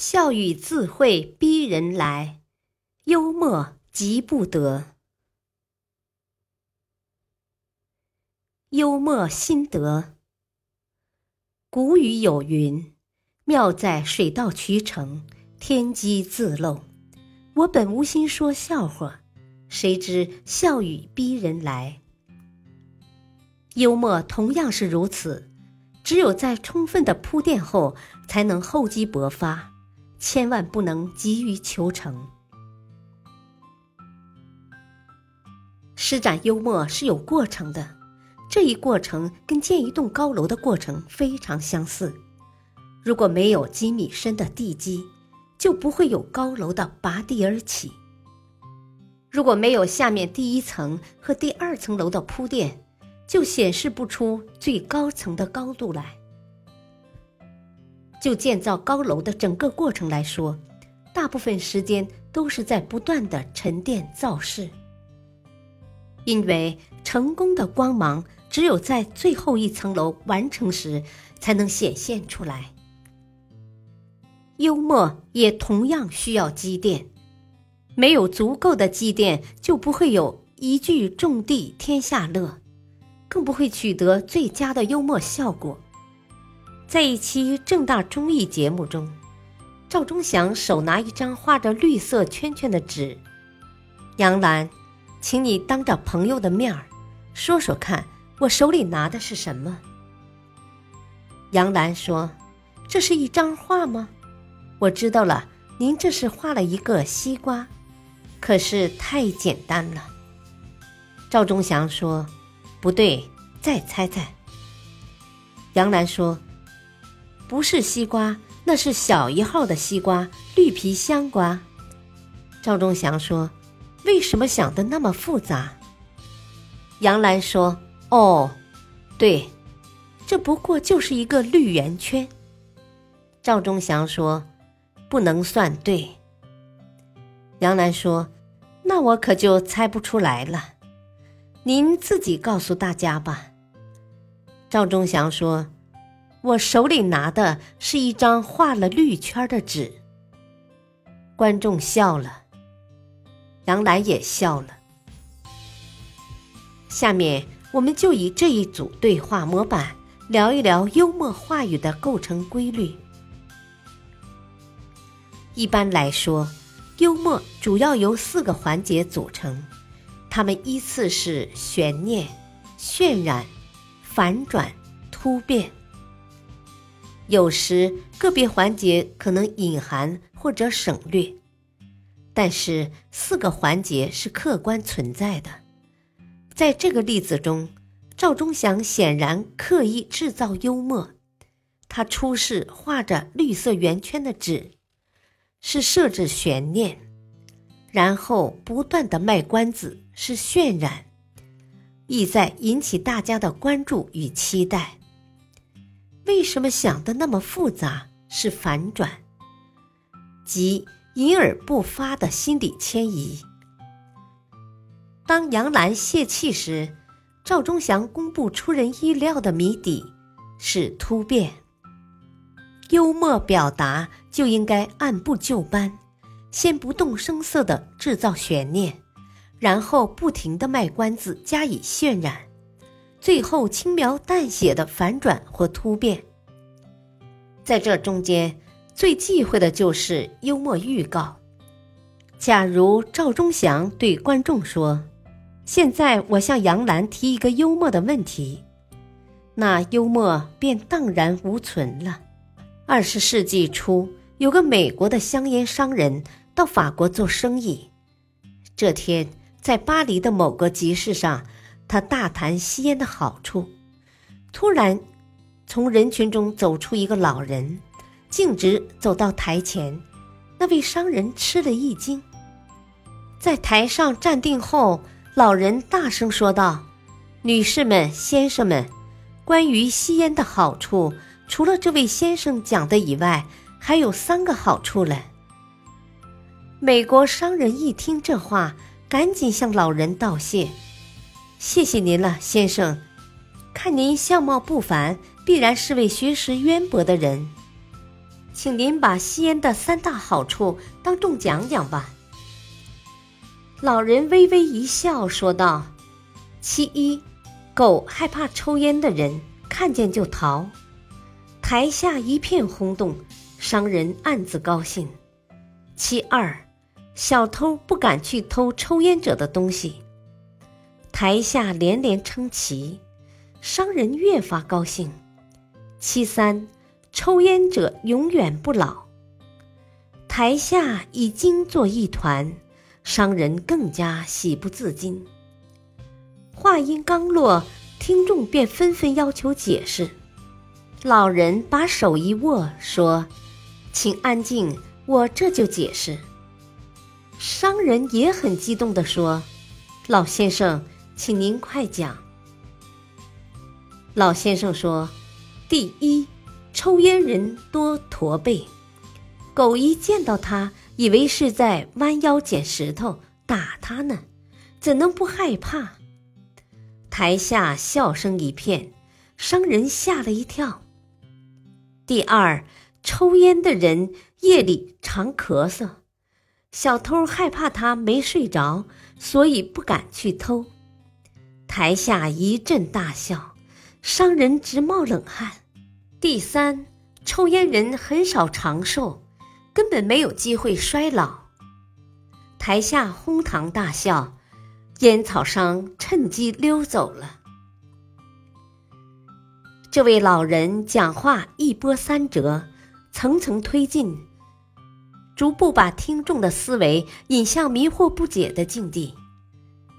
笑语自会逼人来，幽默急不得。幽默心得，古语有云：“妙在水到渠成，天机自露。”我本无心说笑话。谁知笑语逼人来，幽默同样是如此。只有在充分的铺垫后，才能厚积薄发，千万不能急于求成。施展幽默是有过程的，这一过程跟建一栋高楼的过程非常相似。如果没有几米深的地基，就不会有高楼的拔地而起。如果没有下面第一层和第二层楼的铺垫，就显示不出最高层的高度来。就建造高楼的整个过程来说，大部分时间都是在不断的沉淀造势。因为成功的光芒只有在最后一层楼完成时才能显现出来。幽默也同样需要积淀。没有足够的积淀，就不会有一句种地天下乐，更不会取得最佳的幽默效果。在一期正大综艺节目中，赵忠祥手拿一张画着绿色圈圈的纸，杨澜，请你当着朋友的面儿说说看，我手里拿的是什么？杨澜说：“这是一张画吗？我知道了，您这是画了一个西瓜。”可是太简单了。赵忠祥说：“不对，再猜猜。”杨澜说：“不是西瓜，那是小一号的西瓜，绿皮香瓜。”赵忠祥说：“为什么想的那么复杂？”杨澜说：“哦，对，这不过就是一个绿圆圈。”赵忠祥说：“不能算对。”杨澜说：“那我可就猜不出来了，您自己告诉大家吧。”赵忠祥说：“我手里拿的是一张画了绿圈的纸。”观众笑了，杨澜也笑了。下面我们就以这一组对话模板聊一聊幽默话语的构成规律。一般来说。幽默主要由四个环节组成，它们依次是悬念、渲染、反转、突变。有时个别环节可能隐含或者省略，但是四个环节是客观存在的。在这个例子中，赵忠祥显然刻意制造幽默，他出示画着绿色圆圈的纸。是设置悬念，然后不断的卖关子，是渲染，意在引起大家的关注与期待。为什么想的那么复杂？是反转，即隐而不发的心理迁移。当杨澜泄气时，赵忠祥公布出人意料的谜底，是突变。幽默表达就应该按部就班，先不动声色地制造悬念，然后不停地卖关子加以渲染，最后轻描淡写的反转或突变。在这中间，最忌讳的就是幽默预告。假如赵忠祥对观众说：“现在我向杨澜提一个幽默的问题”，那幽默便荡然无存了。二十世纪初，有个美国的香烟商人到法国做生意。这天，在巴黎的某个集市上，他大谈吸烟的好处。突然，从人群中走出一个老人，径直走到台前。那位商人吃了一惊，在台上站定后，老人大声说道：“女士们、先生们，关于吸烟的好处，除了这位先生讲的以外，还有三个好处嘞。”美国商人一听这话，赶紧向老人道谢：“谢谢您了，先生。看您相貌不凡。”必然是位学识渊博的人，请您把吸烟的三大好处当众讲讲吧。老人微微一笑，说道：“其一，狗害怕抽烟的人，看见就逃。”台下一片轰动，商人暗自高兴。其二，小偷不敢去偷抽烟者的东西。台下连连称奇，商人越发高兴。其三，抽烟者永远不老。台下已惊作一团，商人更加喜不自禁。话音刚落，听众便纷纷要求解释。老人把手一握，说：“请安静，我这就解释。”商人也很激动地说：“老先生，请您快讲。”老先生说。第一，抽烟人多驼背，狗一见到他，以为是在弯腰捡石头打他呢，怎能不害怕？台下笑声一片，商人吓了一跳。第二，抽烟的人夜里常咳嗽，小偷害怕他没睡着，所以不敢去偷。台下一阵大笑。商人直冒冷汗。第三，抽烟人很少长寿，根本没有机会衰老。台下哄堂大笑，烟草商趁机溜走了。这位老人讲话一波三折，层层推进，逐步把听众的思维引向迷惑不解的境地。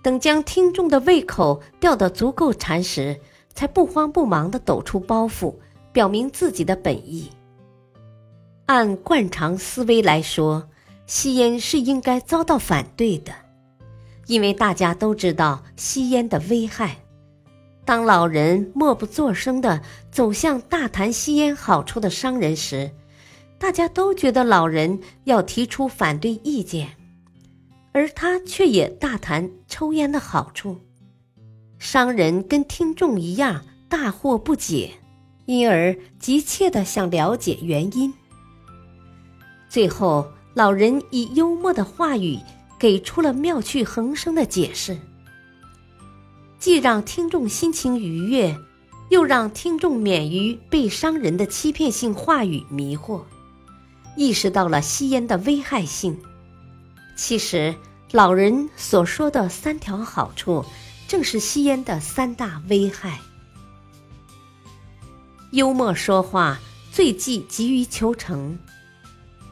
等将听众的胃口吊得足够馋时，才不慌不忙地抖出包袱，表明自己的本意。按惯常思维来说，吸烟是应该遭到反对的，因为大家都知道吸烟的危害。当老人默不作声地走向大谈吸烟好处的商人时，大家都觉得老人要提出反对意见，而他却也大谈抽烟的好处。商人跟听众一样大惑不解，因而急切的想了解原因。最后，老人以幽默的话语给出了妙趣横生的解释，既让听众心情愉悦，又让听众免于被商人的欺骗性话语迷惑，意识到了吸烟的危害性。其实，老人所说的三条好处。正是吸烟的三大危害。幽默说话最忌急于求成。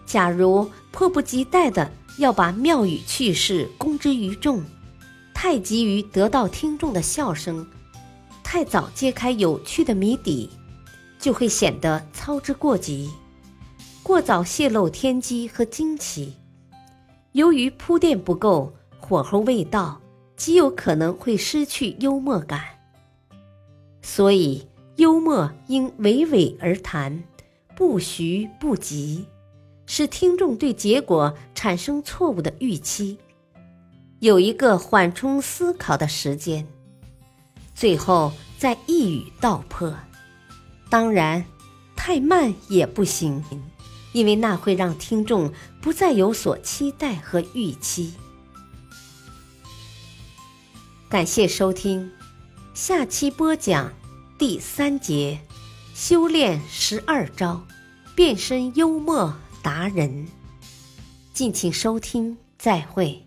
假如迫不及待的要把妙语趣事公之于众，太急于得到听众的笑声，太早揭开有趣的谜底，就会显得操之过急，过早泄露天机和惊奇。由于铺垫不够，火候未到。极有可能会失去幽默感，所以幽默应娓娓而谈，不徐不急，使听众对结果产生错误的预期，有一个缓冲思考的时间，最后再一语道破。当然，太慢也不行，因为那会让听众不再有所期待和预期。感谢收听，下期播讲第三节，修炼十二招，变身幽默达人。敬请收听，再会。